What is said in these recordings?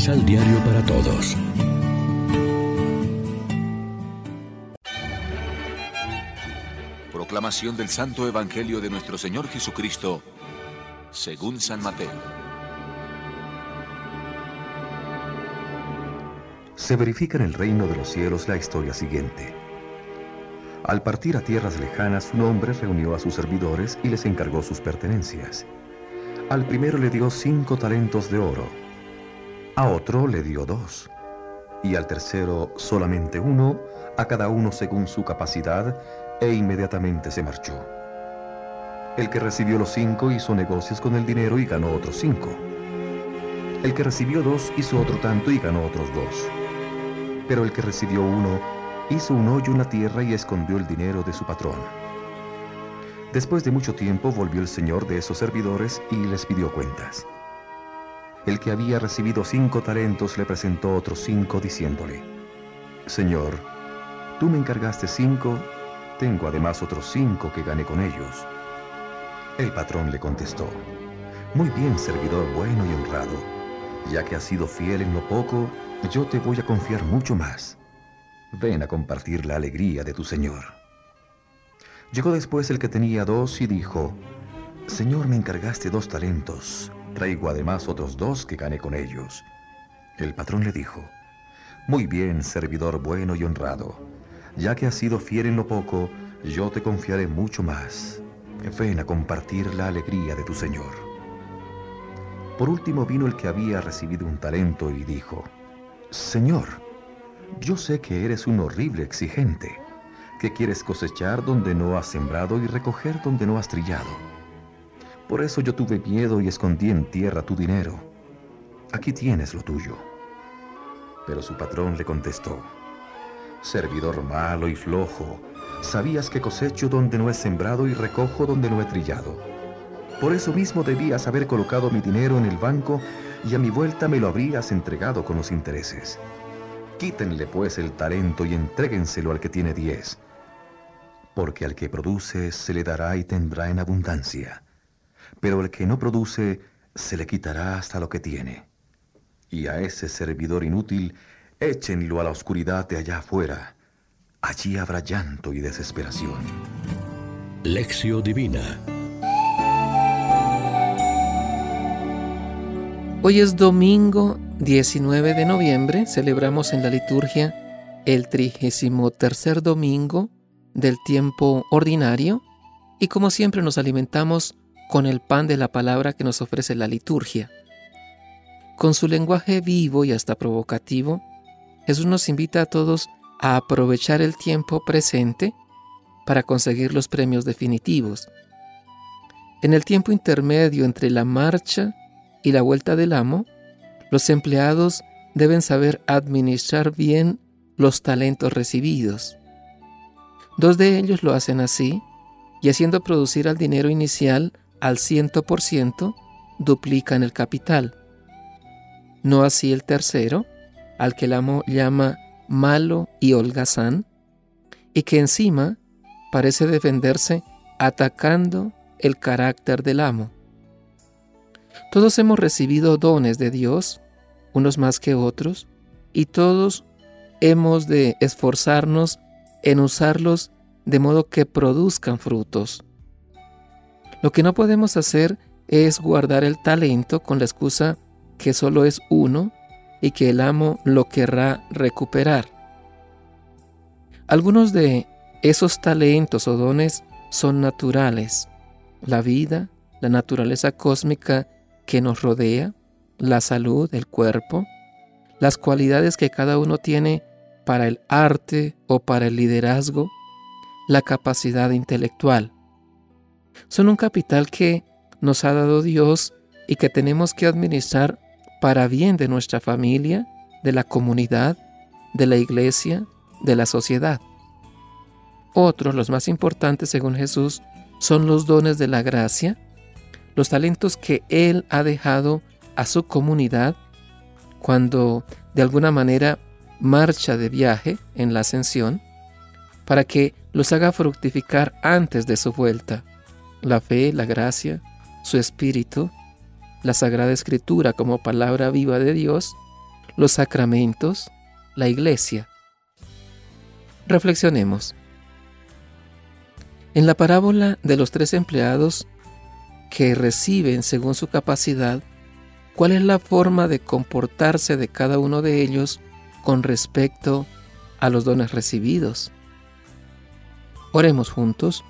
Misal Diario para Todos. Proclamación del Santo Evangelio de nuestro Señor Jesucristo, según San Mateo. Se verifica en el reino de los cielos la historia siguiente. Al partir a tierras lejanas, un hombre reunió a sus servidores y les encargó sus pertenencias. Al primero le dio cinco talentos de oro, a otro le dio dos, y al tercero solamente uno, a cada uno según su capacidad, e inmediatamente se marchó. El que recibió los cinco hizo negocios con el dinero y ganó otros cinco. El que recibió dos hizo otro tanto y ganó otros dos. Pero el que recibió uno hizo un hoyo en la tierra y escondió el dinero de su patrón. Después de mucho tiempo volvió el señor de esos servidores y les pidió cuentas. El que había recibido cinco talentos le presentó otros cinco diciéndole, Señor, tú me encargaste cinco, tengo además otros cinco que gané con ellos. El patrón le contestó, Muy bien, servidor bueno y honrado, ya que has sido fiel en lo poco, yo te voy a confiar mucho más. Ven a compartir la alegría de tu Señor. Llegó después el que tenía dos y dijo, Señor, me encargaste dos talentos, traigo además otros dos que gané con ellos. El patrón le dijo, Muy bien, servidor bueno y honrado, ya que has sido fiel en lo poco, yo te confiaré mucho más. Ven a compartir la alegría de tu Señor. Por último vino el que había recibido un talento y dijo, Señor, yo sé que eres un horrible exigente, que quieres cosechar donde no has sembrado y recoger donde no has trillado. Por eso yo tuve miedo y escondí en tierra tu dinero. Aquí tienes lo tuyo. Pero su patrón le contestó, Servidor malo y flojo, sabías que cosecho donde no he sembrado y recojo donde no he trillado. Por eso mismo debías haber colocado mi dinero en el banco y a mi vuelta me lo habrías entregado con los intereses. Quítenle pues el talento y entréguenselo al que tiene diez, porque al que produce se le dará y tendrá en abundancia, pero el que no produce se le quitará hasta lo que tiene. Y a ese servidor inútil échenlo a la oscuridad de allá afuera. Allí habrá llanto y desesperación. Lección Divina Hoy es domingo 19 de noviembre, celebramos en la liturgia el trigésimo tercer domingo del tiempo ordinario y como siempre nos alimentamos con el pan de la palabra que nos ofrece la liturgia. Con su lenguaje vivo y hasta provocativo, Jesús nos invita a todos a aprovechar el tiempo presente para conseguir los premios definitivos. En el tiempo intermedio entre la marcha y la vuelta del amo, los empleados deben saber administrar bien los talentos recibidos. Dos de ellos lo hacen así, y haciendo producir al dinero inicial al ciento por ciento, duplican el capital. No así el tercero, al que el amo llama malo y holgazán, y que encima parece defenderse atacando el carácter del amo. Todos hemos recibido dones de Dios, unos más que otros, y todos hemos de esforzarnos en usarlos de modo que produzcan frutos. Lo que no podemos hacer es guardar el talento con la excusa que solo es uno y que el amo lo querrá recuperar. Algunos de esos talentos o dones son naturales. La vida, la naturaleza cósmica que nos rodea, la salud, el cuerpo, las cualidades que cada uno tiene para el arte o para el liderazgo, la capacidad intelectual. Son un capital que nos ha dado Dios y que tenemos que administrar para bien de nuestra familia, de la comunidad, de la iglesia, de la sociedad. Otros, los más importantes según Jesús, son los dones de la gracia, los talentos que Él ha dejado a su comunidad cuando de alguna manera marcha de viaje en la ascensión, para que los haga fructificar antes de su vuelta. La fe, la gracia, su espíritu, la Sagrada Escritura como palabra viva de Dios los sacramentos, la iglesia. Reflexionemos. En la parábola de los tres empleados que reciben según su capacidad, ¿cuál es la forma de comportarse de cada uno de ellos con respecto a los dones recibidos? Oremos juntos.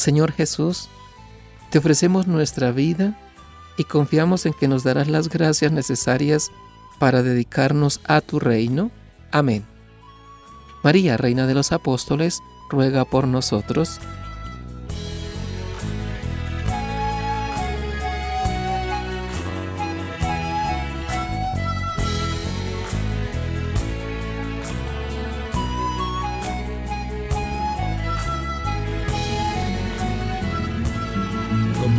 Señor Jesús, te ofrecemos nuestra vida y confiamos en que nos darás las gracias necesarias para dedicarnos a tu reino. Amén. María, Reina de los Apóstoles, ruega por nosotros.